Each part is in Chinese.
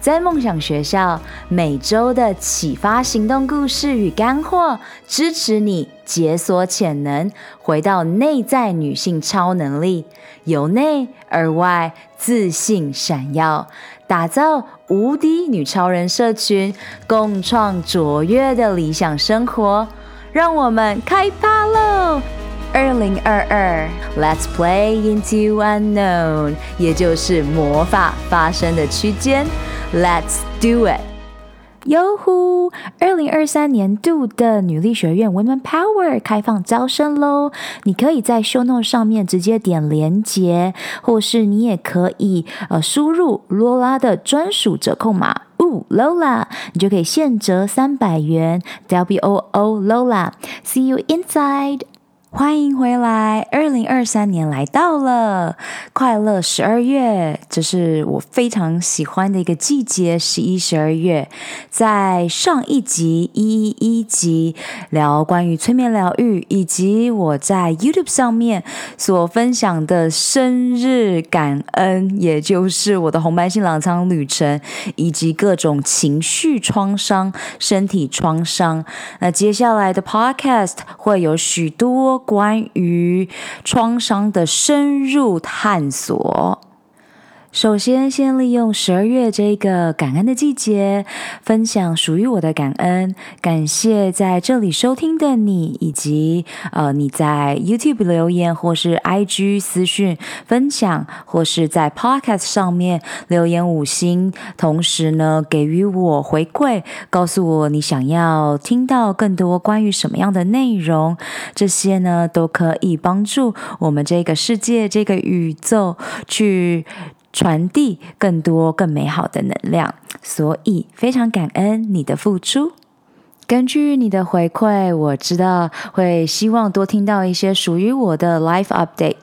在梦想学校，每周的启发行动故事与干货，支持你解锁潜能，回到内在女性超能力，由内而外自信闪耀，打造无敌女超人社群，共创卓越的理想生活。让我们开趴喽！二零二二，Let's play into unknown，也就是魔法发生的区间。Let's do it！哟呼！二零二三年度的女力学院 Women Power 开放招生喽！你可以在 Show Note 上面直接点连结，或是你也可以呃输入罗拉的专属折扣码，呜 Lola，你就可以现折三百元，W O O Lola，See you inside！欢迎回来！二零二三年来到了，快乐十二月，这是我非常喜欢的一个季节。十一、十二月，在上一集一一集聊关于催眠疗愈，以及我在 YouTube 上面所分享的生日感恩，也就是我的红白星狼舱旅程，以及各种情绪创伤、身体创伤。那接下来的 Podcast 会有许多。关于创伤的深入探索。首先，先利用十二月这个感恩的季节，分享属于我的感恩。感谢在这里收听的你，以及呃你在 YouTube 留言，或是 IG 私讯分享，或是在 Podcast 上面留言五星，同时呢给予我回馈，告诉我你想要听到更多关于什么样的内容。这些呢都可以帮助我们这个世界、这个宇宙去。传递更多更美好的能量，所以非常感恩你的付出。根据你的回馈，我知道会希望多听到一些属于我的 life update。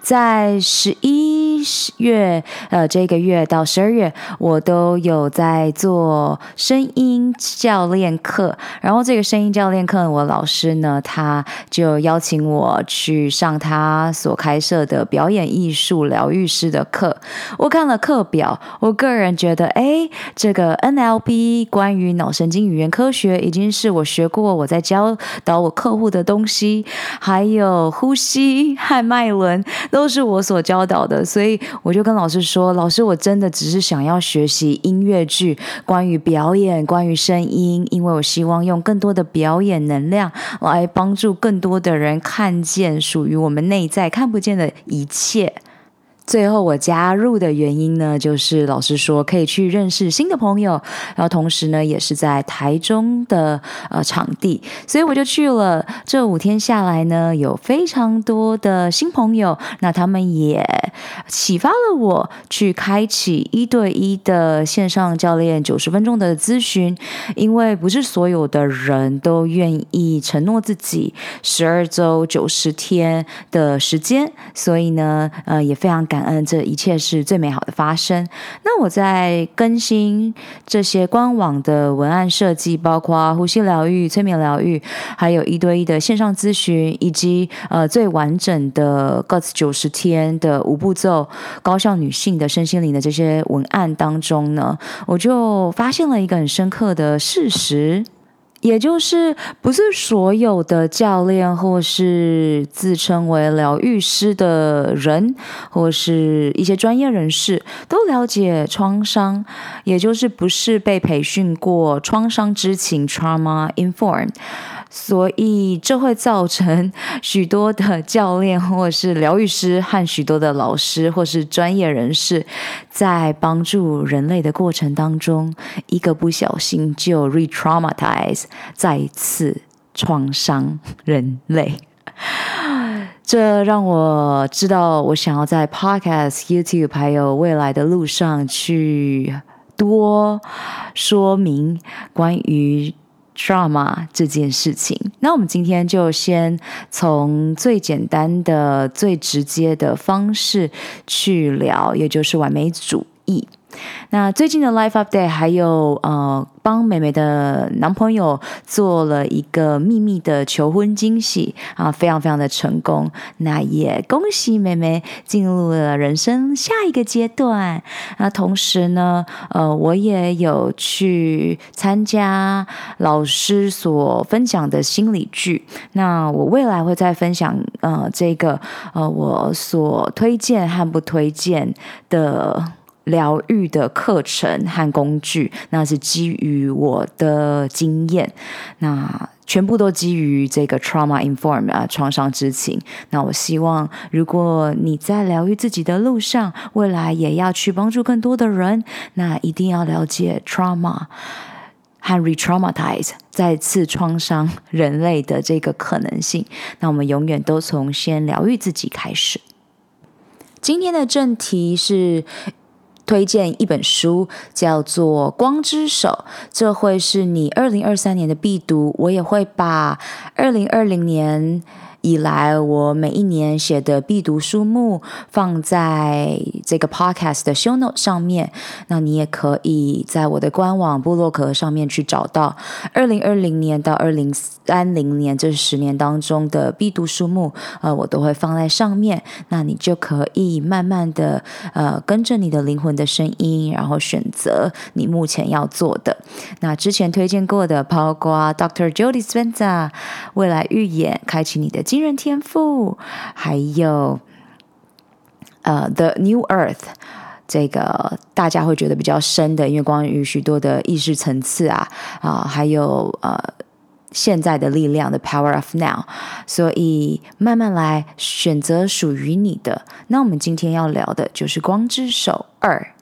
在十一月，呃，这个月到十二月，我都有在做声音教练课。然后这个声音教练课，我老师呢，他就邀请我去上他所开设的表演艺术疗愈师的课。我看了课表，我个人觉得，哎，这个 NLP 关于脑神经语言科学已经。是我学过，我在教导我客户的东西，还有呼吸和脉轮都是我所教导的，所以我就跟老师说：“老师，我真的只是想要学习音乐剧，关于表演，关于声音，因为我希望用更多的表演能量来帮助更多的人看见属于我们内在看不见的一切。”最后我加入的原因呢，就是老师说可以去认识新的朋友，然后同时呢也是在台中的呃场地，所以我就去了。这五天下来呢，有非常多的新朋友，那他们也启发了我去开启一对一的线上教练九十分钟的咨询，因为不是所有的人都愿意承诺自己十二周九十天的时间，所以呢，呃也非常。感恩这一切是最美好的发生。那我在更新这些官网的文案设计，包括呼吸疗愈、催眠疗愈，还有一对一的线上咨询，以及呃最完整的 Got 九十天的五步骤高效女性的身心灵的这些文案当中呢，我就发现了一个很深刻的事实。也就是，不是所有的教练或是自称为疗愈师的人，或是一些专业人士都了解创伤，也就是不是被培训过创伤知情 （trauma informed）。所以这会造成许多的教练，或是疗愈师，和许多的老师，或是专业人士，在帮助人类的过程当中，一个不小心就 re-traumatize，再次创伤人类。这让我知道，我想要在 Podcast、YouTube 还有未来的路上去多说明关于。Drama 这件事情。那我们今天就先从最简单的、最直接的方式去聊，也就是完美主义。那最近的 Life Update 还有呃，帮美美的男朋友做了一个秘密的求婚惊喜啊，非常非常的成功。那也恭喜美美进入了人生下一个阶段。那同时呢，呃，我也有去参加老师所分享的心理剧。那我未来会再分享呃这个呃我所推荐和不推荐的。疗愈的课程和工具，那是基于我的经验，那全部都基于这个 trauma informed 啊，创伤知情。那我希望，如果你在疗愈自己的路上，未来也要去帮助更多的人，那一定要了解 trauma 和 retraumatize 再次创伤人类的这个可能性。那我们永远都从先疗愈自己开始。今天的正题是。推荐一本书，叫做《光之手》，这会是你二零二三年的必读。我也会把二零二零年。以来，我每一年写的必读书目放在这个 podcast 的 show note 上面。那你也可以在我的官网部落格上面去找到二零二零年到二零三零年这十年当中的必读书目，呃，我都会放在上面。那你就可以慢慢的呃跟着你的灵魂的声音，然后选择你目前要做的。那之前推荐过的，包括 Doctor Joe Dispenza 未来预言，开启你的。惊人天赋，还有呃，《The New Earth》这个大家会觉得比较深的，因为关于许多的意识层次啊啊，还有呃现在的力量的《Power of Now》，所以慢慢来选择属于你的。那我们今天要聊的就是《光之手二》，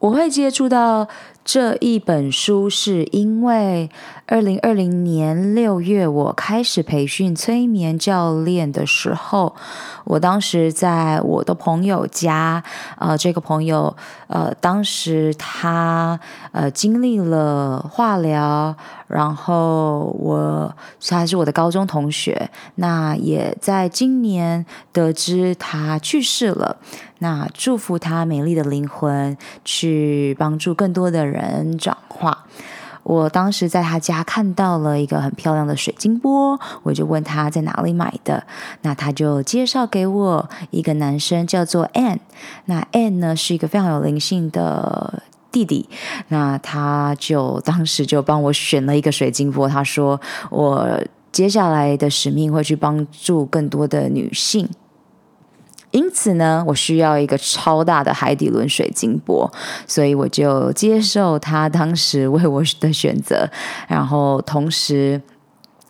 我会接触到。这一本书是因为二零二零年六月我开始培训催眠教练的时候，我当时在我的朋友家，呃，这个朋友，呃，当时他呃经历了化疗，然后我他是我的高中同学，那也在今年得知他去世了，那祝福他美丽的灵魂去帮助更多的人。转化。我当时在他家看到了一个很漂亮的水晶钵，我就问他在哪里买的，那他就介绍给我一个男生叫做 An 那 Ann 呢是一个非常有灵性的弟弟，那他就当时就帮我选了一个水晶钵，他说我接下来的使命会去帮助更多的女性。因此呢，我需要一个超大的海底轮水晶钵，所以我就接受他当时为我的选择，然后同时，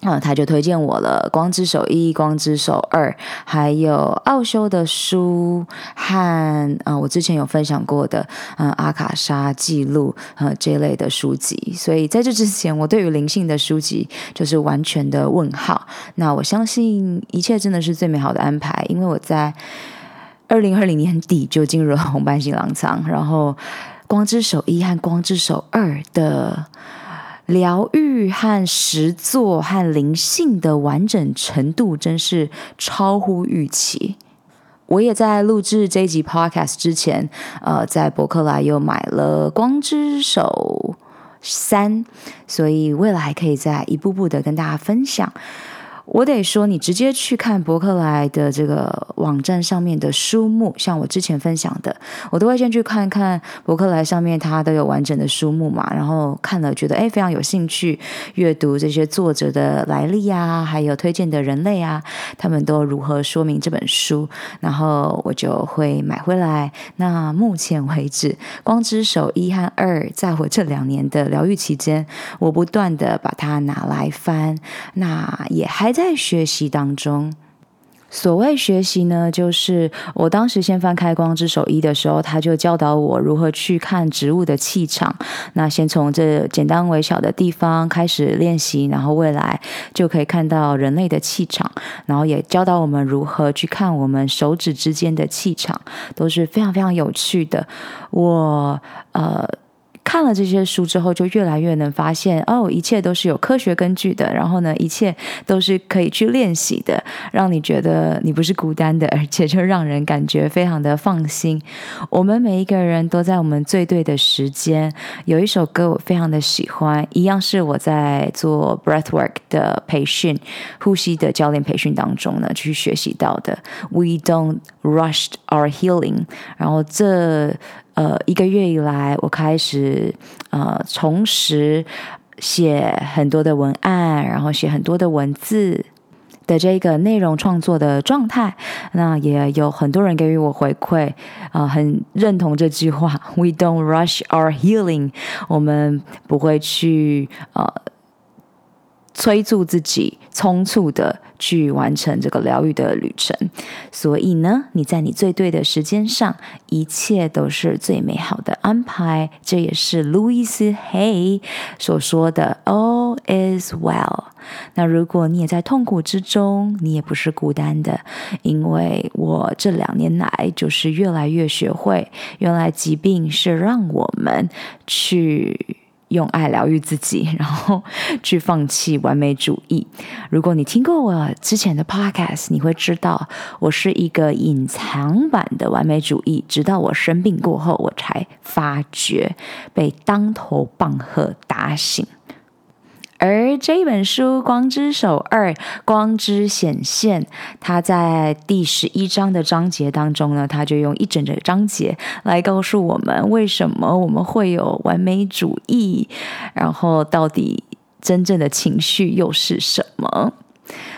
嗯，他就推荐我了《光之手一》《光之手二》，还有奥修的书和啊、我之前有分享过的嗯阿卡莎记录呃这类的书籍。所以在这之前，我对于灵性的书籍就是完全的问号。那我相信一切真的是最美好的安排，因为我在二零二零年底就进入了红斑性狼疮，然后《光之手一》和《光之手二》的。疗愈和实作和灵性的完整程度真是超乎预期。我也在录制这一集 podcast 之前，呃，在博客来又买了《光之手三》，所以未来可以再一步步的跟大家分享。我得说，你直接去看博客来的这个网站上面的书目，像我之前分享的，我都会先去看看博客来上面它都有完整的书目嘛，然后看了觉得诶非常有兴趣阅读这些作者的来历啊，还有推荐的人类啊，他们都如何说明这本书，然后我就会买回来。那目前为止，《光之手一》和《二》在我这两年的疗愈期间，我不断的把它拿来翻，那也还在。在学习当中，所谓学习呢，就是我当时先翻开《光之手一》的时候，他就教导我如何去看植物的气场。那先从这简单微小的地方开始练习，然后未来就可以看到人类的气场，然后也教导我们如何去看我们手指之间的气场，都是非常非常有趣的。我呃。看了这些书之后，就越来越能发现哦，一切都是有科学根据的。然后呢，一切都是可以去练习的，让你觉得你不是孤单的，而且就让人感觉非常的放心。我们每一个人都在我们最对的时间。有一首歌我非常的喜欢，一样是我在做 breathwork 的培训、呼吸的教练培训当中呢去学习到的。We don't rush our healing。然后这呃一个月以来，我开始呃重拾写很多的文案，然后写很多的文字的这个内容创作的状态。那也有很多人给予我回馈，啊、呃，很认同这句话：We don't rush our healing。我们不会去呃。催促自己匆促的去完成这个疗愈的旅程，所以呢，你在你最对的时间上，一切都是最美好的安排。这也是 Louise Hay 所说的 “All is well”。那如果你也在痛苦之中，你也不是孤单的，因为我这两年来就是越来越学会，原来疾病是让我们去。用爱疗愈自己，然后去放弃完美主义。如果你听过我之前的 podcast，你会知道我是一个隐藏版的完美主义。直到我生病过后，我才发觉被当头棒喝打醒。而这本书《光之手二：光之显现》，它在第十一章的章节当中呢，它就用一整个章节来告诉我们为什么我们会有完美主义，然后到底真正的情绪又是什么。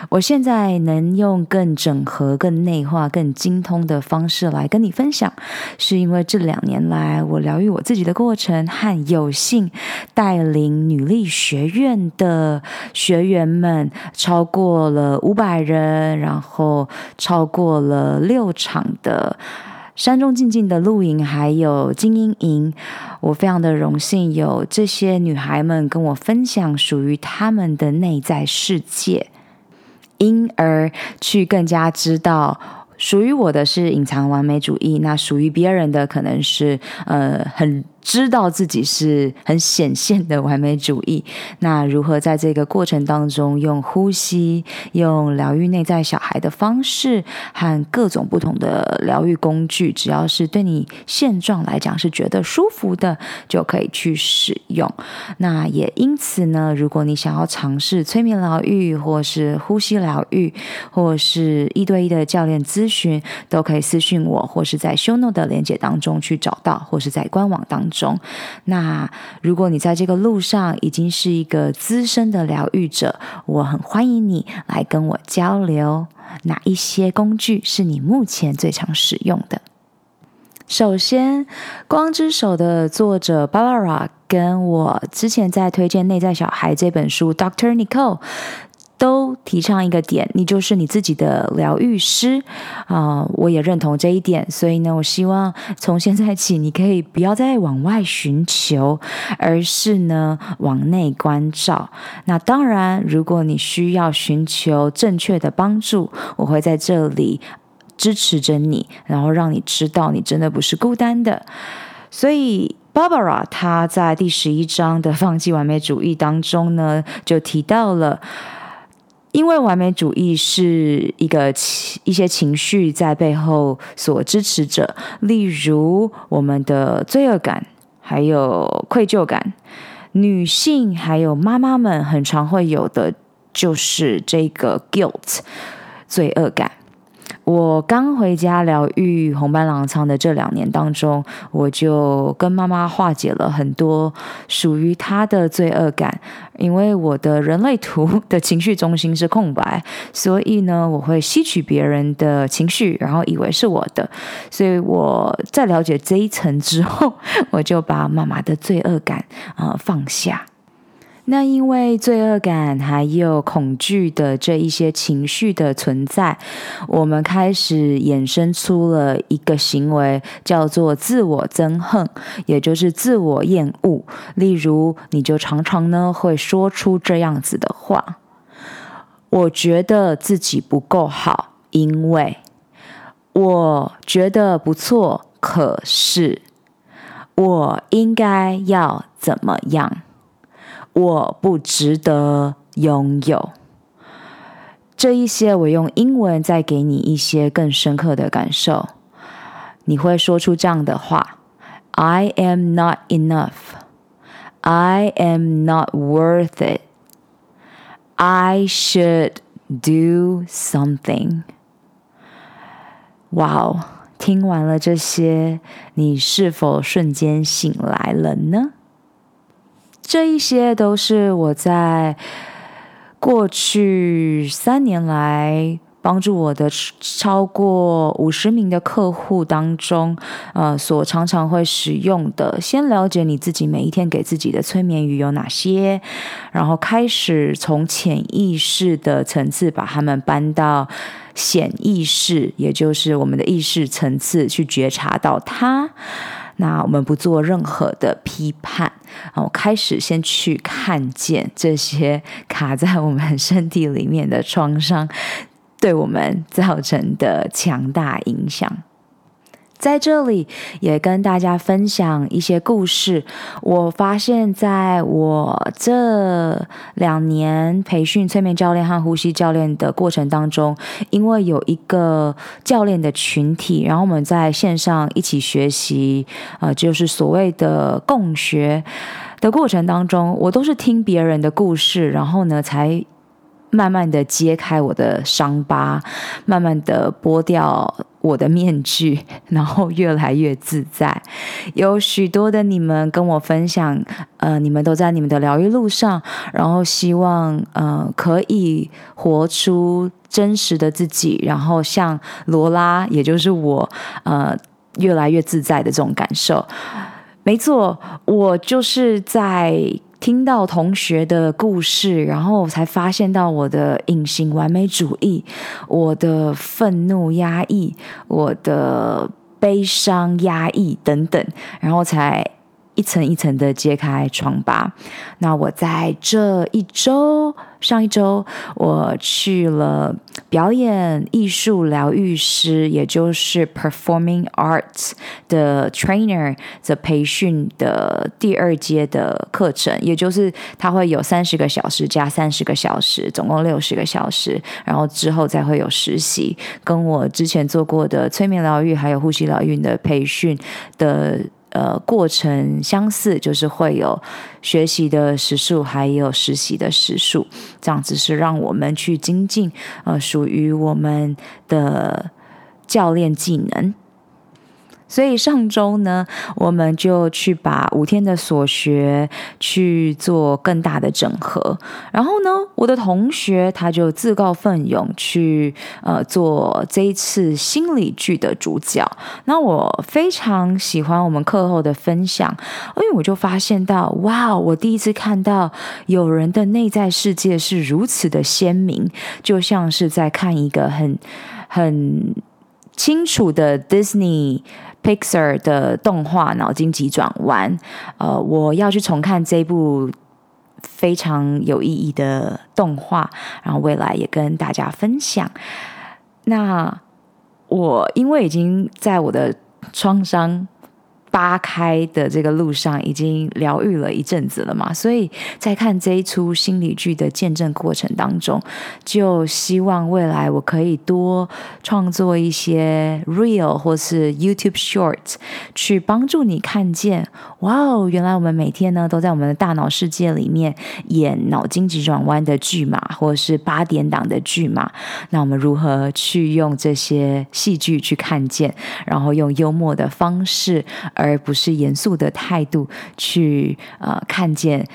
我现在能用更整合、更内化、更精通的方式来跟你分享，是因为这两年来我疗愈我自己的过程，和有幸带领女力学院的学员们超过了五百人，然后超过了六场的山中静静的露营，还有精英营。我非常的荣幸有这些女孩们跟我分享属于她们的内在世界。因而去更加知道，属于我的是隐藏完美主义，那属于别人的可能是呃很。知道自己是很显现的完美主义，那如何在这个过程当中用呼吸、用疗愈内在小孩的方式和各种不同的疗愈工具，只要是对你现状来讲是觉得舒服的，就可以去使用。那也因此呢，如果你想要尝试催眠疗愈，或是呼吸疗愈，或是一对一的教练咨询，都可以私信我，或是在 ShowNote 的连接当中去找到，或是在官网当中。中，那如果你在这个路上已经是一个资深的疗愈者，我很欢迎你来跟我交流，哪一些工具是你目前最常使用的？首先，《光之手》的作者 Barbara 跟我之前在推荐《内在小孩》这本书，Dr. Nicole。都提倡一个点，你就是你自己的疗愈师啊、我也认同这一点，所以呢，我希望从现在起，你可以不要再往外寻求，而是呢往内关照。那当然，如果你需要寻求正确的帮助，我会在这里支持着你，然后让你知道你真的不是孤单的。所以，Barbara 她在第十一章的放弃完美主义当中呢，就提到了。因为完美主义是一个情一些情绪在背后所支持者，例如我们的罪恶感，还有愧疚感。女性还有妈妈们很常会有的就是这个 guilt，罪恶感。我刚回家疗愈红斑狼疮的这两年当中，我就跟妈妈化解了很多属于她的罪恶感。因为我的人类图的情绪中心是空白，所以呢，我会吸取别人的情绪，然后以为是我的。所以我在了解这一层之后，我就把妈妈的罪恶感啊、呃、放下。那因为罪恶感还有恐惧的这一些情绪的存在，我们开始衍生出了一个行为，叫做自我憎恨，也就是自我厌恶。例如，你就常常呢会说出这样子的话：“我觉得自己不够好，因为我觉得不错，可是我应该要怎么样？我不值得拥有。这一些，我用英文再给你一些更深刻的感受。你会说出这样的话：“I am not enough. I am not worth it. I should do something.” 哇哦！听完了这些，你是否瞬间醒来了呢？这一些都是我在。过去三年来，帮助我的超过五十名的客户当中，呃，所常常会使用的，先了解你自己每一天给自己的催眠语有哪些，然后开始从潜意识的层次把它们搬到显意识，也就是我们的意识层次去觉察到它。那我们不做任何的批判，我开始先去看见这些卡在我们身体里面的创伤，对我们造成的强大影响。在这里也跟大家分享一些故事。我发现，在我这两年培训催眠教练和呼吸教练的过程当中，因为有一个教练的群体，然后我们在线上一起学习，呃，就是所谓的共学的过程当中，我都是听别人的故事，然后呢，才慢慢的揭开我的伤疤，慢慢的剥掉。我的面具，然后越来越自在。有许多的你们跟我分享，呃，你们都在你们的疗愈路上，然后希望，呃，可以活出真实的自己，然后像罗拉，也就是我，呃，越来越自在的这种感受。没错，我就是在。听到同学的故事，然后才发现到我的隐形完美主义，我的愤怒压抑，我的悲伤压抑等等，然后才一层一层的揭开疮疤。那我在这一周。上一周我去了表演艺术疗愈师，也就是 Performing Arts 的 Trainer 的培训的第二阶的课程，也就是他会有三十个小时加三十个小时，总共六十个小时，然后之后再会有实习，跟我之前做过的催眠疗愈还有呼吸疗愈的培训的。呃，过程相似，就是会有学习的时数，还有实习的时数，这样子是让我们去精进，呃，属于我们的教练技能。所以上周呢，我们就去把五天的所学去做更大的整合。然后呢，我的同学他就自告奋勇去呃做这一次心理剧的主角。那我非常喜欢我们课后的分享，因为我就发现到，哇，我第一次看到有人的内在世界是如此的鲜明，就像是在看一个很很清楚的 Disney。Pixar 的动画《脑筋急转弯》，呃，我要去重看这部非常有意义的动画，然后未来也跟大家分享。那我因为已经在我的创伤。扒开的这个路上已经疗愈了一阵子了嘛，所以在看这一出心理剧的见证过程当中，就希望未来我可以多创作一些 Real 或是 YouTube Short，去帮助你看见，哇哦，原来我们每天呢都在我们的大脑世界里面演脑筋急转弯的剧码，或者是八点档的剧码，那我们如何去用这些戏剧去看见，然后用幽默的方式。而不是严肃的态度去呃看见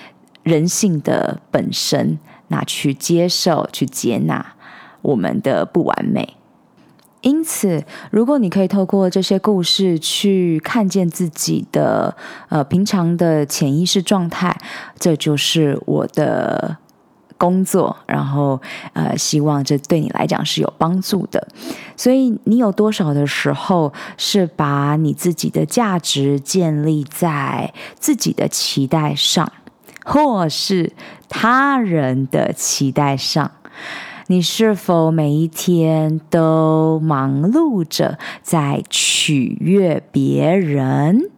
人性的本身，那去接受、去接纳我们的不完美。因此，如果你可以透过这些故事去看见自己的呃平常的潜意识状态，这就是我的。工作，然后呃，希望这对你来讲是有帮助的。所以，你有多少的时候是把你自己的价值建立在自己的期待上，或是他人的期待上？你是否每一天都忙碌着在取悦别人？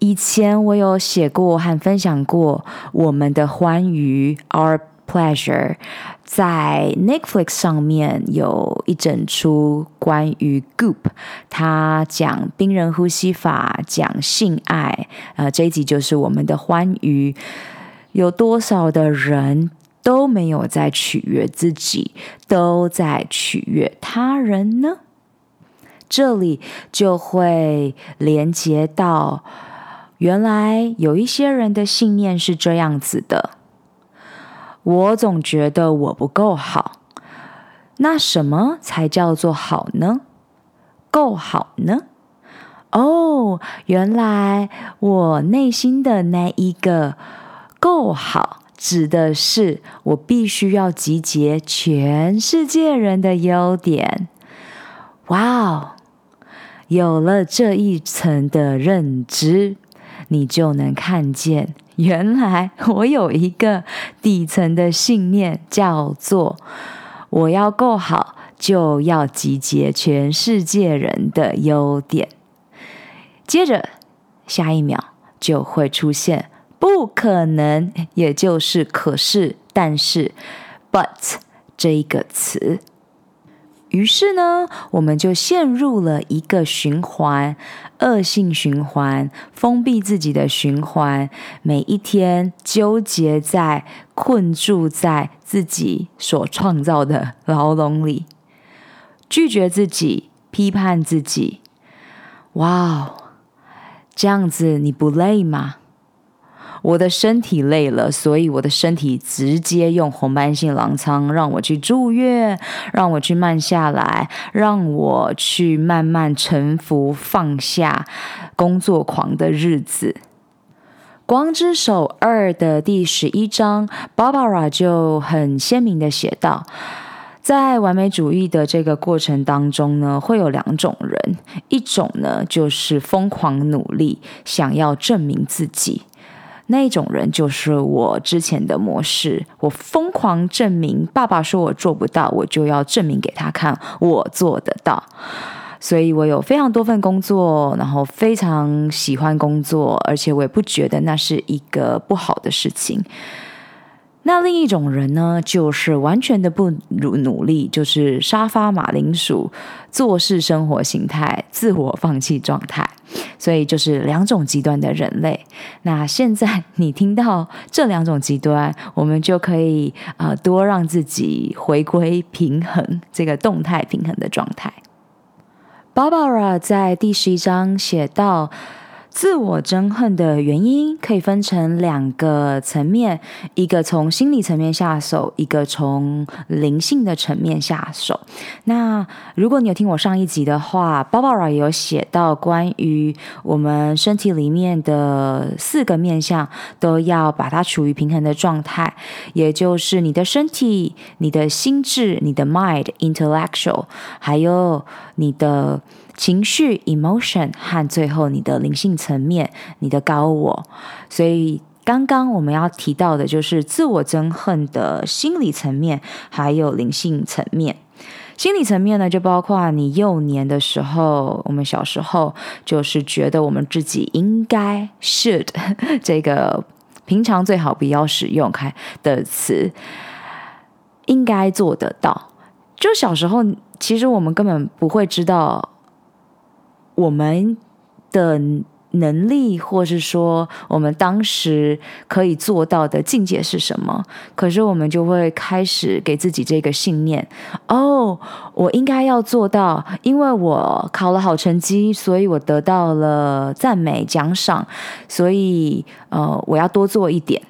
以前我有写过和分享过我们的欢愉 Our Pleasure，在 Netflix 上面有一整出关于 Goop，他讲冰人呼吸法，讲性爱，呃，这一集就是我们的欢愉，有多少的人都没有在取悦自己，都在取悦他人呢？这里就会连接到。原来有一些人的信念是这样子的：我总觉得我不够好。那什么才叫做好呢？够好呢？哦，原来我内心的那一个够好，指的是我必须要集结全世界人的优点。哇哦，有了这一层的认知。你就能看见，原来我有一个底层的信念，叫做我要够好，就要集结全世界人的优点。接着，下一秒就会出现不可能，也就是可是、但是、but 这一个词。于是呢，我们就陷入了一个循环，恶性循环，封闭自己的循环。每一天纠结在、困住在自己所创造的牢笼里，拒绝自己，批判自己。哇哦，这样子你不累吗？我的身体累了，所以我的身体直接用红斑性狼疮让我去住院，让我去慢下来，让我去慢慢臣服、放下工作狂的日子。《光之手二》的第十一章，Barbara 就很鲜明的写道，在完美主义的这个过程当中呢，会有两种人，一种呢就是疯狂努力，想要证明自己。那种人就是我之前的模式，我疯狂证明，爸爸说我做不到，我就要证明给他看，我做得到。所以我有非常多份工作，然后非常喜欢工作，而且我也不觉得那是一个不好的事情。那另一种人呢，就是完全的不努努力，就是沙发马铃薯做事生活形态，自我放弃状态。所以就是两种极端的人类。那现在你听到这两种极端，我们就可以啊、多让自己回归平衡，这个动态平衡的状态。Barbara 在第十一章写到。自我憎恨的原因可以分成两个层面，一个从心理层面下手，一个从灵性的层面下手。那如果你有听我上一集的话，Barbara 也有写到关于我们身体里面的四个面向都要把它处于平衡的状态，也就是你的身体、你的心智、你的 mind intellectual，还有你的。情绪 emotion 和最后你的灵性层面，你的高我。所以刚刚我们要提到的就是自我憎恨的心理层面，还有灵性层面。心理层面呢，就包括你幼年的时候，我们小时候就是觉得我们自己应该 should 这个平常最好不要使用开的词，应该做得到。就小时候，其实我们根本不会知道。我们的能力，或是说我们当时可以做到的境界是什么？可是我们就会开始给自己这个信念：哦，我应该要做到，因为我考了好成绩，所以我得到了赞美奖赏，所以呃，我要多做一点。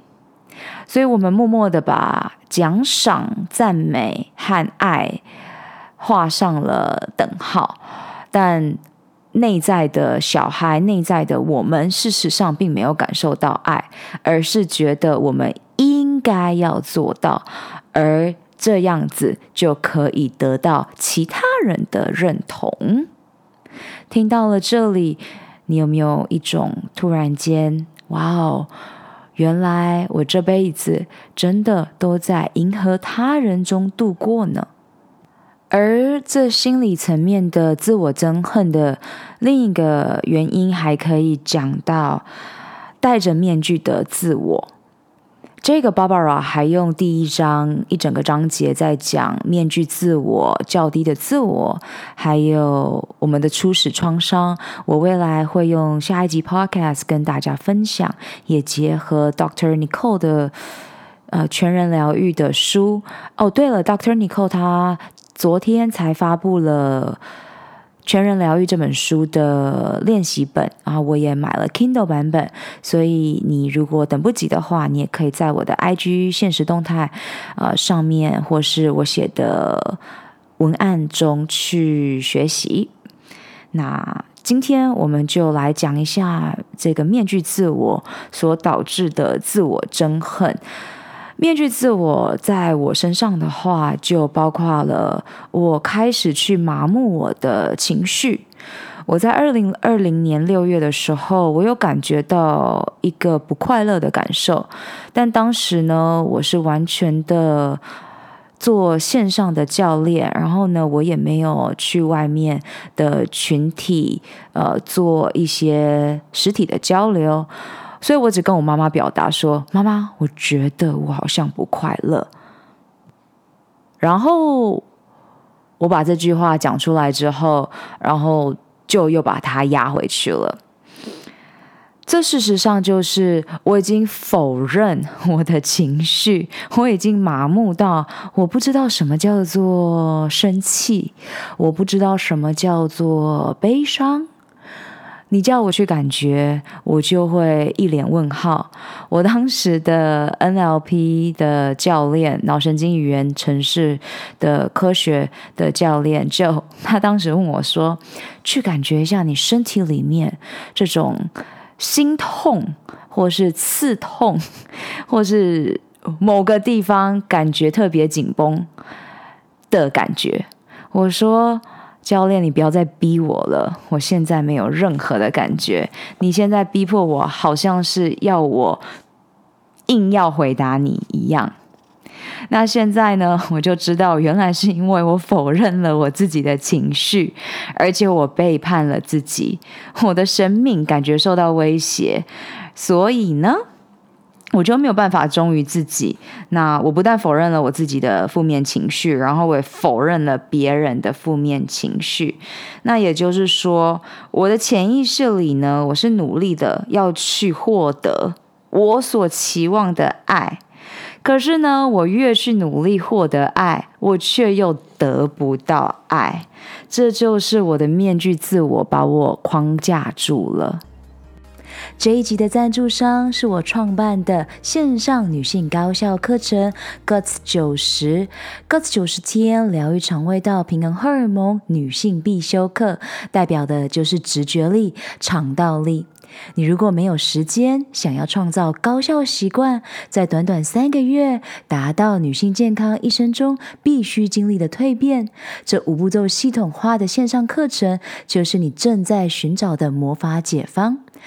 所以我们默默的把奖赏、赞美和爱画上了等号，但。内在的小孩，内在的我们，事实上并没有感受到爱，而是觉得我们应该要做到，而这样子就可以得到其他人的认同。听到了这里，你有没有一种突然间，哇哦，原来我这辈子真的都在迎合他人中度过呢？而这心理层面的自我憎恨的另一个原因，还可以讲到戴着面具的自我。这个 Barbara 还用第一章一整个章节在讲面具自我、较低的自我，还有我们的初始创伤。我未来会用下一集 Podcast 跟大家分享，也结合 Dr. Nicole 的呃全人疗愈的书。哦，对了，Doctor Nicole 他昨天才发布了。全人疗愈这本书的练习本，然后我也买了 Kindle 版本，所以你如果等不及的话，你也可以在我的 IG 现实动态，呃上面或是我写的文案中去学习。那今天我们就来讲一下这个面具自我所导致的自我憎恨。面具自我在我身上的话，就包括了我开始去麻木我的情绪。我在二零二零年六月的时候，我有感觉到一个不快乐的感受，但当时呢，我是完全的做线上的教练，然后呢，我也没有去外面的群体，呃，做一些实体的交流。所以我只跟我妈妈表达说：“妈妈，我觉得我好像不快乐。”然后我把这句话讲出来之后，然后就又把它压回去了。这事实上就是我已经否认我的情绪，我已经麻木到我不知道什么叫做生气，我不知道什么叫做悲伤。你叫我去感觉，我就会一脸问号。我当时的 NLP 的教练，脑神经语言城市的科学的教练，就他当时问我说：“去感觉一下你身体里面这种心痛，或是刺痛，或是某个地方感觉特别紧绷的感觉。”我说。教练，你不要再逼我了，我现在没有任何的感觉。你现在逼迫我，好像是要我硬要回答你一样。那现在呢，我就知道，原来是因为我否认了我自己的情绪，而且我背叛了自己，我的生命感觉受到威胁，所以呢。我就没有办法忠于自己。那我不但否认了我自己的负面情绪，然后我也否认了别人的负面情绪。那也就是说，我的潜意识里呢，我是努力的要去获得我所期望的爱。可是呢，我越去努力获得爱，我却又得不到爱。这就是我的面具自我把我框架住了。这一集的赞助商是我创办的线上女性高效课程 Guts 九十 Guts 九十天疗愈肠胃道平衡荷尔蒙女性必修课，代表的就是直觉力、肠道力。你如果没有时间，想要创造高效习惯，在短短三个月达到女性健康一生中必须经历的蜕变，这五步骤系统化的线上课程，就是你正在寻找的魔法解方。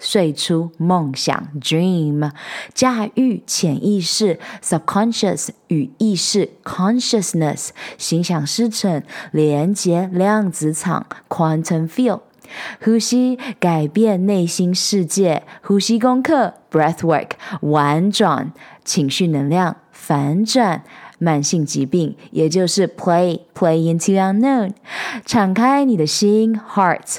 睡出梦想 （dream）、驾驭潜意识 （subconscious） 与意识 （consciousness）。心想事成，连接量子场 （quantum field），呼吸改变内心世界，呼吸功课 （breathwork），婉转情绪能量，反转慢性疾病，也就是 play play into unknown，敞开你的心 （heart）。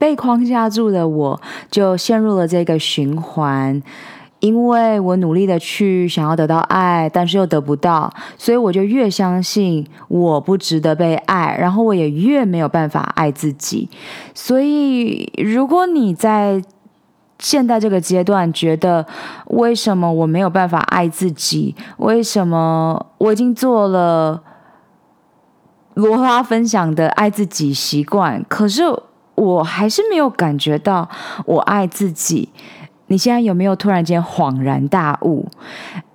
被框架住的我，就陷入了这个循环，因为我努力的去想要得到爱，但是又得不到，所以我就越相信我不值得被爱，然后我也越没有办法爱自己。所以，如果你在现在这个阶段觉得为什么我没有办法爱自己，为什么我已经做了罗拉分享的爱自己习惯，可是，我还是没有感觉到我爱自己。你现在有没有突然间恍然大悟？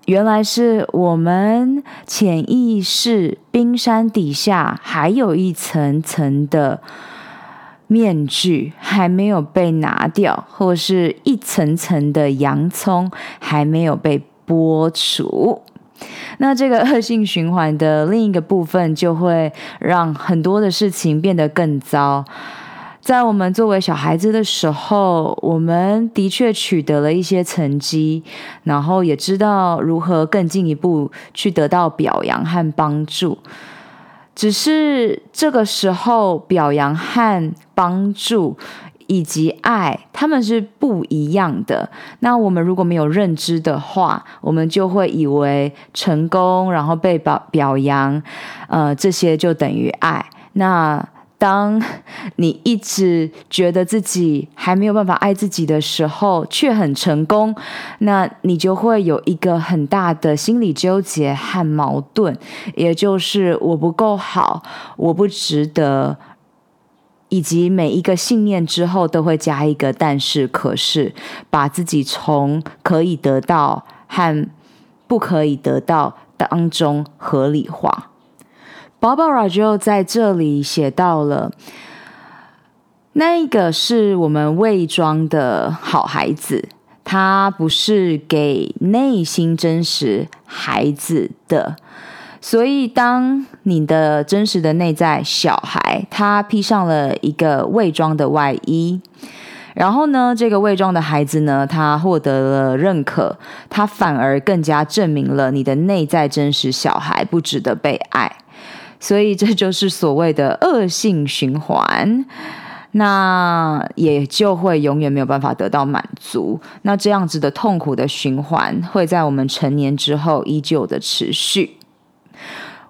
原来是我们潜意识冰山底下还有一层层的面具还没有被拿掉，或是一层层的洋葱还没有被剥除。那这个恶性循环的另一个部分，就会让很多的事情变得更糟。在我们作为小孩子的时候，我们的确取得了一些成绩，然后也知道如何更进一步去得到表扬和帮助。只是这个时候，表扬和帮助以及爱，他们是不一样的。那我们如果没有认知的话，我们就会以为成功，然后被表表扬，呃，这些就等于爱。那当你一直觉得自己还没有办法爱自己的时候，却很成功，那你就会有一个很大的心理纠结和矛盾，也就是我不够好，我不值得，以及每一个信念之后都会加一个但是、可是，把自己从可以得到和不可以得到当中合理化。Barbara 就在这里写到了，那个是我们伪装的好孩子，他不是给内心真实孩子的。所以，当你的真实的内在小孩，他披上了一个伪装的外衣，然后呢，这个伪装的孩子呢，他获得了认可，他反而更加证明了你的内在真实小孩不值得被爱。所以这就是所谓的恶性循环，那也就会永远没有办法得到满足。那这样子的痛苦的循环会在我们成年之后依旧的持续。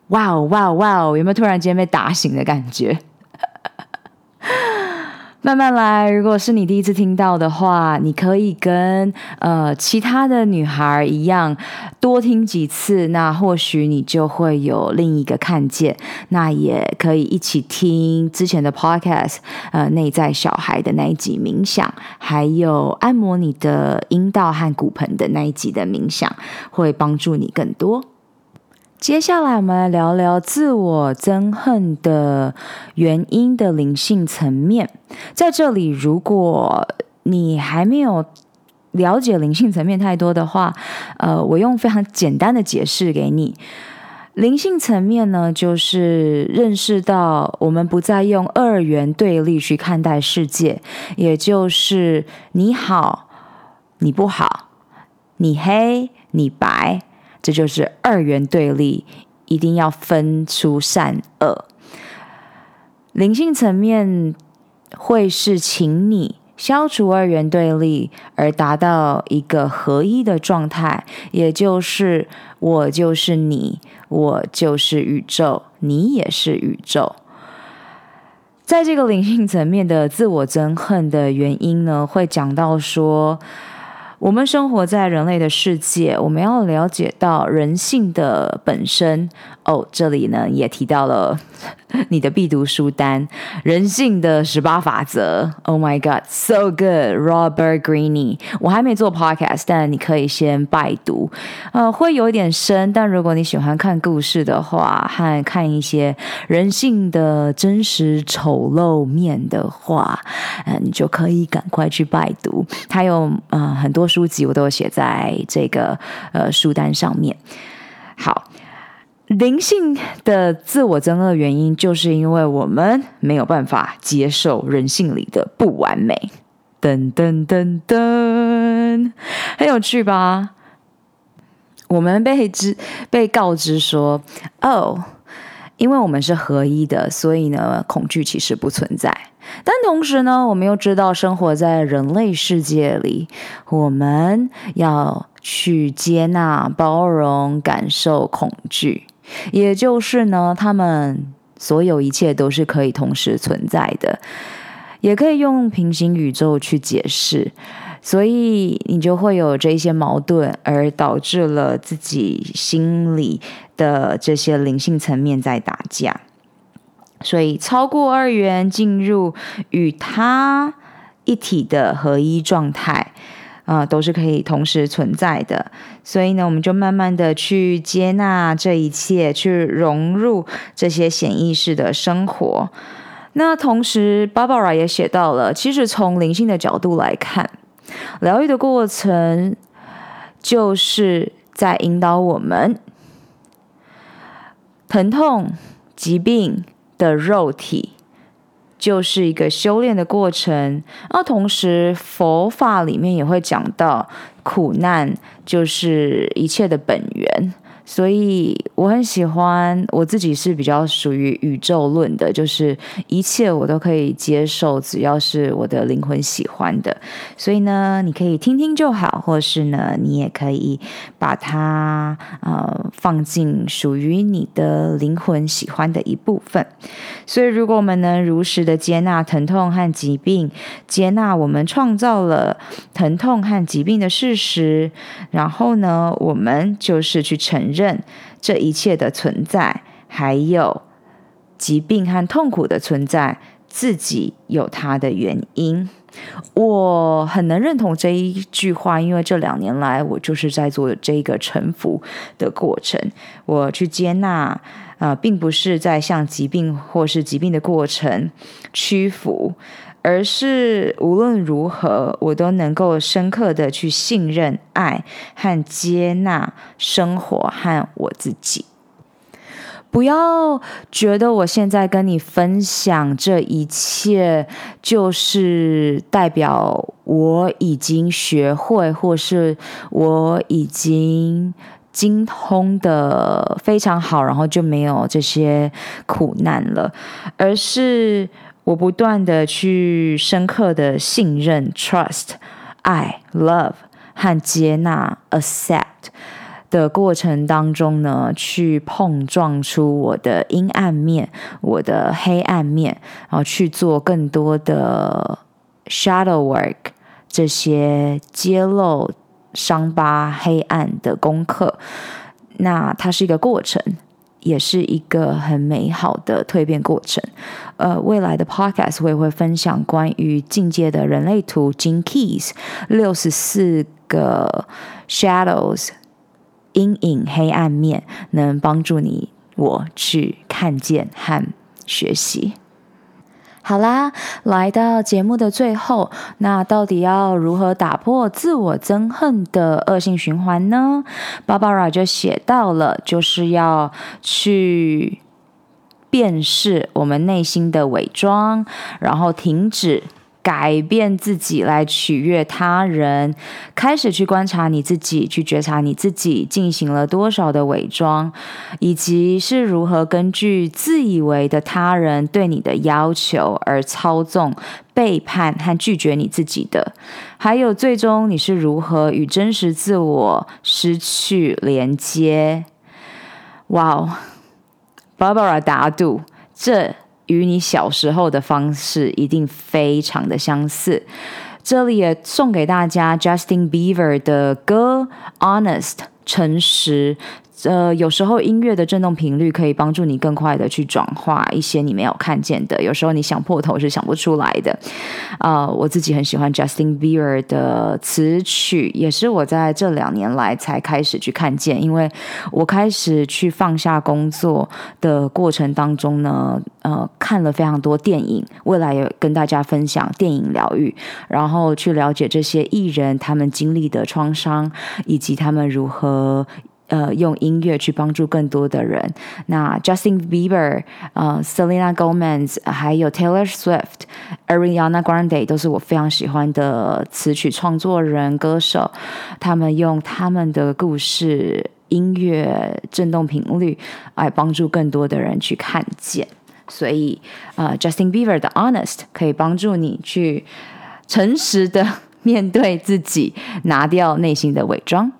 哇哦哇哦哇哦！有没有突然间被打醒的感觉？慢慢来，如果是你第一次听到的话，你可以跟呃其他的女孩一样多听几次，那或许你就会有另一个看见。那也可以一起听之前的 podcast，呃，内在小孩的那一集冥想，还有按摩你的阴道和骨盆的那一集的冥想，会帮助你更多。接下来，我们来聊聊自我憎恨的原因的灵性层面。在这里，如果你还没有了解灵性层面太多的话，呃，我用非常简单的解释给你。灵性层面呢，就是认识到我们不再用二元对立去看待世界，也就是你好，你不好，你黑，你白。这就是二元对立，一定要分出善恶。灵性层面会是请你消除二元对立，而达到一个合一的状态，也就是我就是你，我就是宇宙，你也是宇宙。在这个灵性层面的自我憎恨的原因呢，会讲到说，我们生活在人类的世界，我们要了解到人性的本身。哦，这里呢也提到了你的必读书单《人性的十八法则》。Oh my God, so good, Robert Greene。我还没做 podcast，但你可以先拜读。呃，会有一点深，但如果你喜欢看故事的话，和看一些人性的真实丑陋面的话，嗯、呃，你就可以赶快去拜读。它有呃很多书籍，我都有写在这个呃书单上面。好。灵性的自我憎恶原因，就是因为我们没有办法接受人性里的不完美。噔噔噔噔，很有趣吧？我们被知被告知说，哦，因为我们是合一的，所以呢，恐惧其实不存在。但同时呢，我们又知道，生活在人类世界里，我们要去接纳、包容、感受恐惧。也就是呢，他们所有一切都是可以同时存在的，也可以用平行宇宙去解释，所以你就会有这些矛盾，而导致了自己心里的这些灵性层面在打架，所以超过二元，进入与他一体的合一状态。啊、都是可以同时存在的，所以呢，我们就慢慢的去接纳这一切，去融入这些潜意识的生活。那同时，Barbara 也写到了，其实从灵性的角度来看，疗愈的过程就是在引导我们，疼痛、疾病的肉体。就是一个修炼的过程，那同时佛法里面也会讲到，苦难就是一切的本源。所以我很喜欢，我自己是比较属于宇宙论的，就是一切我都可以接受，只要是我的灵魂喜欢的。所以呢，你可以听听就好，或是呢，你也可以把它呃放进属于你的灵魂喜欢的一部分。所以，如果我们能如实的接纳疼痛和疾病，接纳我们创造了疼痛和疾病的事实，然后呢，我们就是去承认。认这一切的存在，还有疾病和痛苦的存在，自己有它的原因。我很能认同这一句话，因为这两年来，我就是在做这个臣服的过程。我去接纳，啊、呃，并不是在向疾病或是疾病的过程屈服。而是无论如何，我都能够深刻的去信任、爱和接纳生活和我自己。不要觉得我现在跟你分享这一切，就是代表我已经学会，或是我已经精通的非常好，然后就没有这些苦难了，而是。我不断的去深刻的信任、trust、爱、love 和接纳、accept 的过程当中呢，去碰撞出我的阴暗面、我的黑暗面，然后去做更多的 shadow work，这些揭露伤疤、黑暗的功课。那它是一个过程。也是一个很美好的蜕变过程。呃，未来的 podcast 我也会分享关于境界的人类图 Gene Keys 六十四个 shadows 阴影黑暗面，能帮助你我去看见和学习。好啦，来到节目的最后，那到底要如何打破自我憎恨的恶性循环呢？Barbara 就写到了，就是要去辨识我们内心的伪装，然后停止改变自己来取悦他人，开始去观察你自己，去觉察你自己进行了多少的伪装，以及是如何根据自以为的他人对你的要求而操纵、背叛和拒绝你自己的，还有最终你是如何与真实自我失去连接。哇哦，Barbara 达杜，这。与你小时候的方式一定非常的相似。这里也送给大家 Justin Bieber 的歌《Honest》，诚实。呃，有时候音乐的震动频率可以帮助你更快的去转化一些你没有看见的，有时候你想破头是想不出来的。啊、呃，我自己很喜欢 Justin Bieber 的词曲，也是我在这两年来才开始去看见，因为我开始去放下工作的过程当中呢，呃，看了非常多电影，未来也跟大家分享电影疗愈，然后去了解这些艺人他们经历的创伤，以及他们如何。呃，用音乐去帮助更多的人。那 Justin Bieber、呃、Selena Gomez，还有 Taylor Swift、Ariana Grande 都是我非常喜欢的词曲创作人、歌手。他们用他们的故事、音乐震动频率来帮助更多的人去看见。所以，呃，Justin Bieber 的 Honest 可以帮助你去诚实的面对自己，拿掉内心的伪装。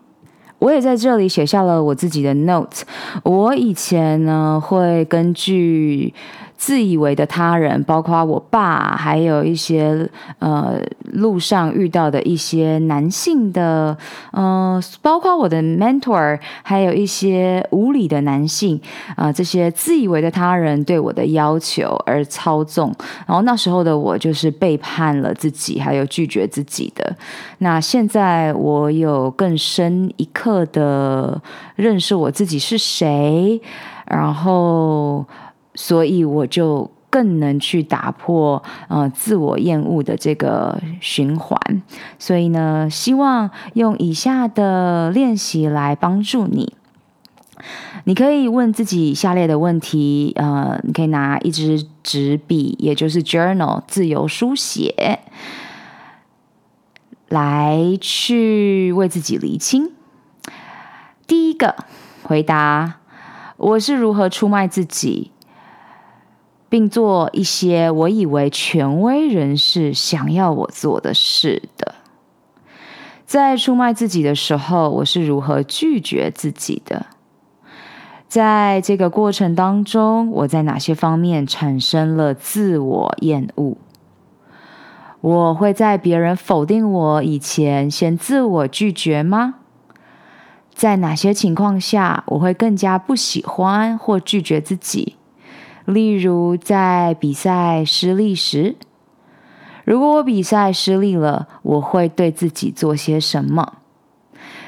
我也在这里写下了我自己的 note。我以前呢，会根据自以为的他人，包括我爸，还有一些呃路上遇到的一些男性的，呃，包括我的 mentor，还有一些无理的男性啊，这些自以为的他人对我的要求而操纵，然后那时候的我就是背叛了自己，还有拒绝自己的。那现在我有更深一刻的认识我自己是谁，然后。所以我就更能去打破呃自我厌恶的这个循环。所以呢，希望用以下的练习来帮助你。你可以问自己下列的问题，呃，你可以拿一支纸笔，也就是 journal 自由书写，来去为自己厘清。第一个回答：我是如何出卖自己？并做一些我以为权威人士想要我做的事的。在出卖自己的时候，我是如何拒绝自己的？在这个过程当中，我在哪些方面产生了自我厌恶？我会在别人否定我以前先自我拒绝吗？在哪些情况下，我会更加不喜欢或拒绝自己？例如，在比赛失利时，如果我比赛失利了，我会对自己做些什么？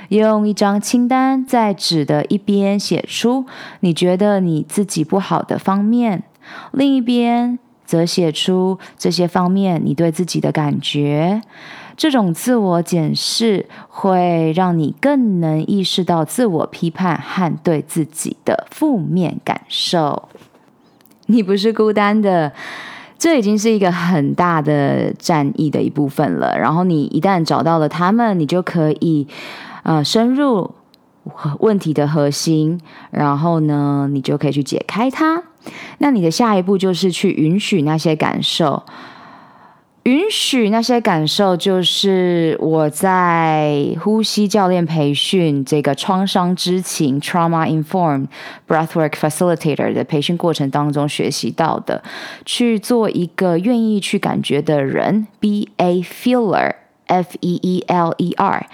用一张清单在纸的一边写出你觉得你自己不好的方面，另一边则写出这些方面你对自己的感觉。这种自我检视会让你更能意识到自我批判和对自己的负面感受。你不是孤单的，这已经是一个很大的战役的一部分了。然后你一旦找到了他们，你就可以呃深入问题的核心，然后呢，你就可以去解开它。那你的下一步就是去允许那些感受。允许那些感受，就是我在呼吸教练培训这个创伤知情 （Trauma Informed Breathwork Facilitator） 的培训过程当中学习到的。去做一个愿意去感觉的人，Be a feeler，F E E L E R。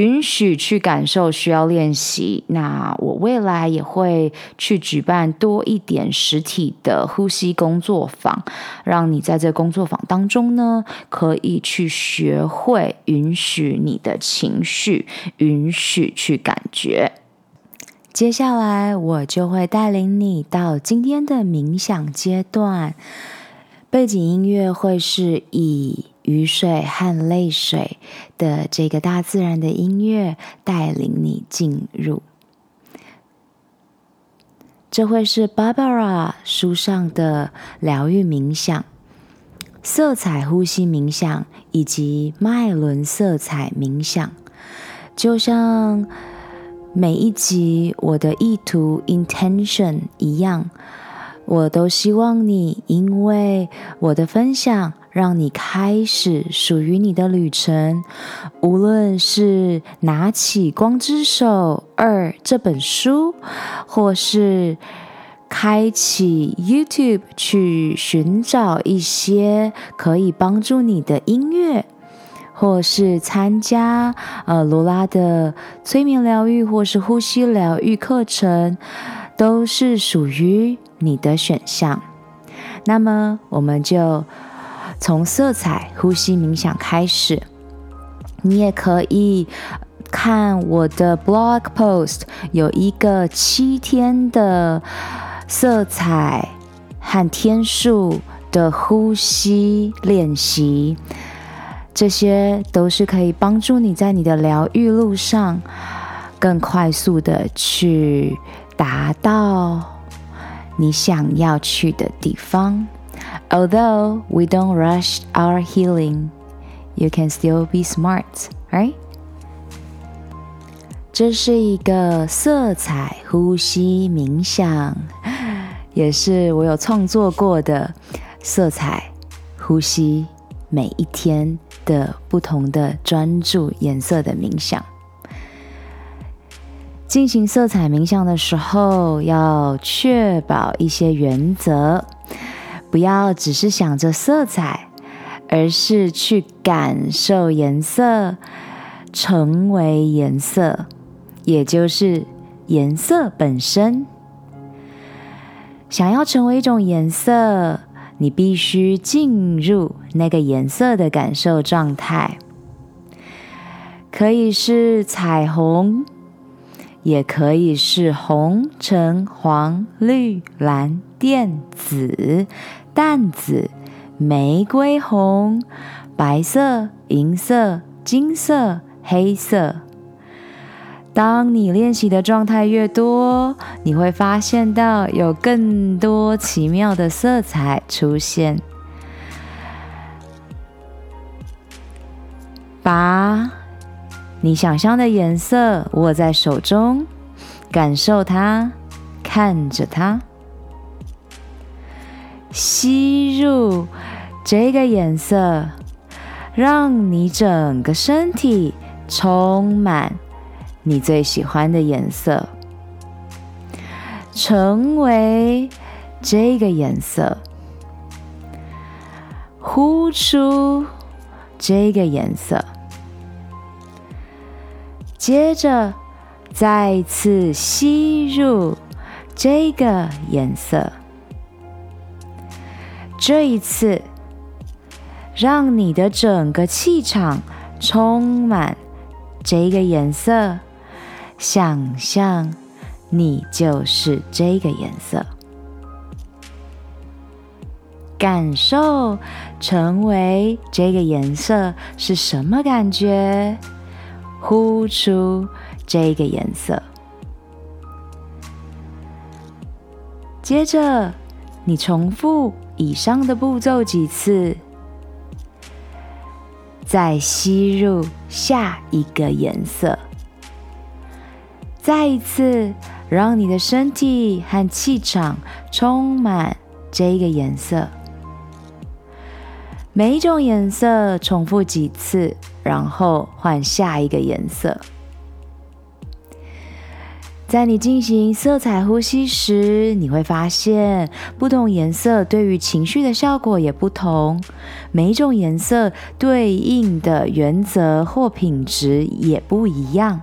允许去感受，需要练习。那我未来也会去举办多一点实体的呼吸工作坊，让你在这工作坊当中呢，可以去学会允许你的情绪，允许去感觉。接下来我就会带领你到今天的冥想阶段，背景音乐会是以。雨水和泪水的这个大自然的音乐带领你进入，这会是 Barbara 书上的疗愈冥想。色彩呼吸冥想以及脉轮色彩冥想，就像每一集我的意图 intention 一样，我都希望你因为我的分享，让你开始属于你的旅程。无论是拿起《光之手二》这本书，或是开启 YouTube 去寻找一些可以帮助你的音乐，或是参加呃罗拉的催眠疗愈或是呼吸疗愈课程，都是属于你的选项。那么，我们就从色彩呼吸冥想开始。你也可以看我的 blog post，有一个七天的。色彩和天数的呼吸练习，这些都是可以帮助你在你的疗愈路上更快速的去达到你想要去的地方。Although we don't rush our healing, you can still be smart, right? 这是一个色彩呼吸冥想。也是我有创作过的色彩呼吸，每一天的不同的专注颜色的冥想。进行色彩冥想的时候，要确保一些原则，不要只是想着色彩，而是去感受颜色，成为颜色，也就是颜色本身。想要成为一种颜色，你必须进入那个颜色的感受状态。可以是彩虹，也可以是红、橙、黄、绿、蓝、靛、紫、淡紫、玫瑰红、白色、银色、金色、黑色。当你练习的状态越多，你会发现到有更多奇妙的色彩出现。把你想象的颜色握在手中，感受它，看着它，吸入这个颜色，让你整个身体充满。你最喜欢的颜色，成为这个颜色，呼出这个颜色，接着再次吸入这个颜色，这一次让你的整个气场充满这个颜色。想象你就是这个颜色，感受成为这个颜色是什么感觉？呼出这个颜色，接着你重复以上的步骤几次，再吸入下一个颜色。再一次，让你的身体和气场充满这个颜色。每一种颜色重复几次，然后换下一个颜色。在你进行色彩呼吸时，你会发现不同颜色对于情绪的效果也不同。每一种颜色对应的原则或品质也不一样。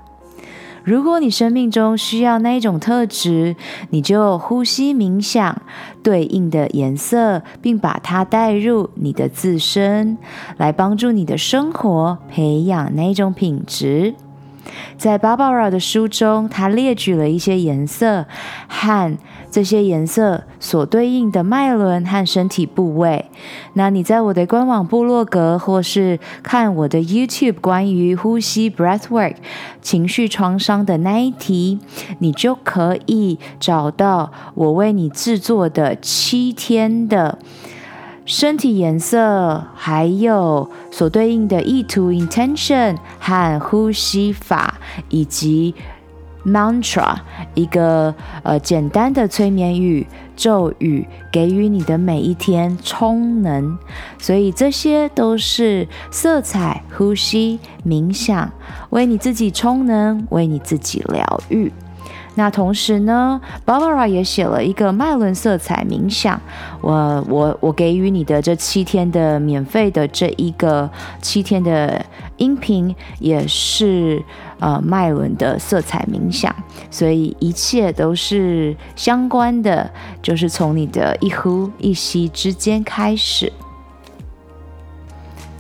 如果你生命中需要那一种特质，你就呼吸冥想对应的颜色，并把它带入你的自身，来帮助你的生活培养那一种品质。在 Barbara 的书中，他列举了一些颜色和这些颜色所对应的脉轮和身体部位。那你在我的官网部落格，或是看我的 YouTube 关于呼吸 Breathwork 情绪创伤的那一题，你就可以找到我为你制作的七天的身体颜色，还有所对应的意图 （intention） 和呼吸法，以及 mantra 一个呃简单的催眠语咒语，给予你的每一天充能。所以这些都是色彩、呼吸、冥想，为你自己充能，为你自己疗愈。那同时呢，Barbara 也写了一个脉轮色彩冥想，我我我给予你的这七天的免费的这一个七天的音频，也是呃脉轮的色彩冥想，所以一切都是相关的，就是从你的一呼一吸之间开始。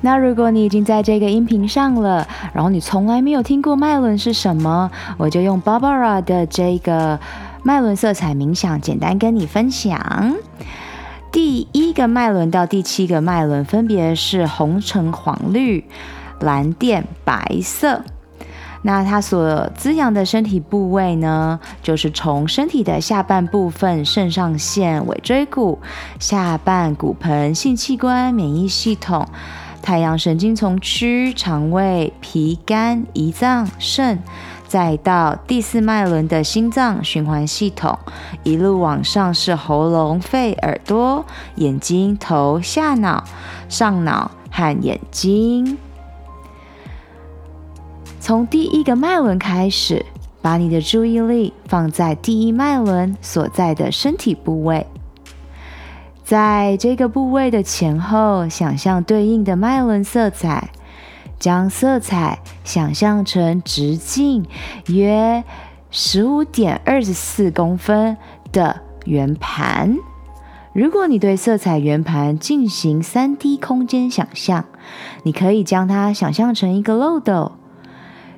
那如果你已经在这个音频上了，然后你从来没有听过脉轮是什么，我就用 Barbara 的这个脉轮色彩冥想简单跟你分享。第一个脉轮到第七个脉轮分别是红、橙、黄、绿、蓝、靛、白色。那它所滋养的身体部位呢，就是从身体的下半部分，肾上腺、尾椎骨、下半骨盆、性器官、免疫系统。太阳神经丛区、肠胃、脾、肝、胰脏、肾，再到第四脉轮的心脏循环系统，一路往上是喉咙、肺、耳朵、眼睛、头、下脑、上脑和眼睛。从第一个脉轮开始，把你的注意力放在第一脉轮所在的身体部位。在这个部位的前后，想象对应的脉轮色彩，将色彩想象成直径约十五点二十四公分的圆盘。如果你对色彩圆盘进行三 D 空间想象，你可以将它想象成一个漏斗，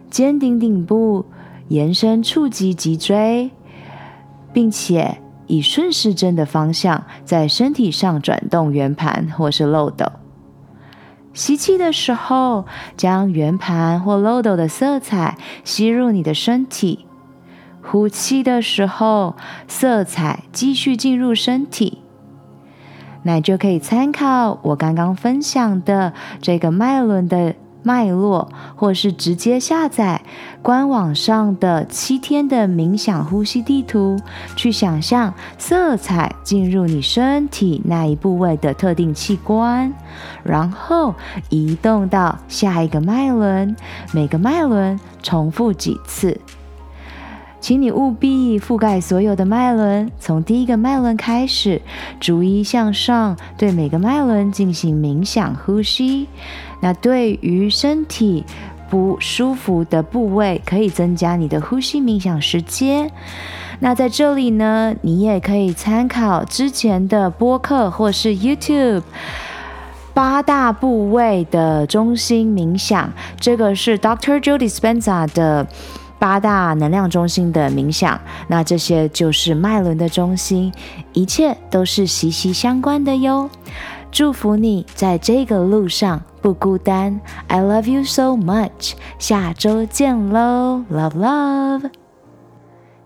尖顶顶部延伸触及脊椎，并且。以顺时针的方向在身体上转动圆盘或是漏斗。吸气的时候，将圆盘或漏斗的色彩吸入你的身体；呼气的时候，色彩继续进入身体。那就可以参考我刚刚分享的这个脉轮的。脉络，或是直接下载官网上的七天的冥想呼吸地图，去想象色彩进入你身体那一部位的特定器官，然后移动到下一个脉轮，每个脉轮重复几次。请你务必覆盖所有的脉轮，从第一个脉轮开始，逐一向上，对每个脉轮进行冥想呼吸。那对于身体不舒服的部位，可以增加你的呼吸冥想时间。那在这里呢，你也可以参考之前的播客或是 YouTube 八大部位的中心冥想，这个是 Dr. Joe Dispenza 的。八大能量中心的冥想，那这些就是脉轮的中心，一切都是息息相关的哟。祝福你在这个路上不孤单，I love you so much，下周见喽，Love Love。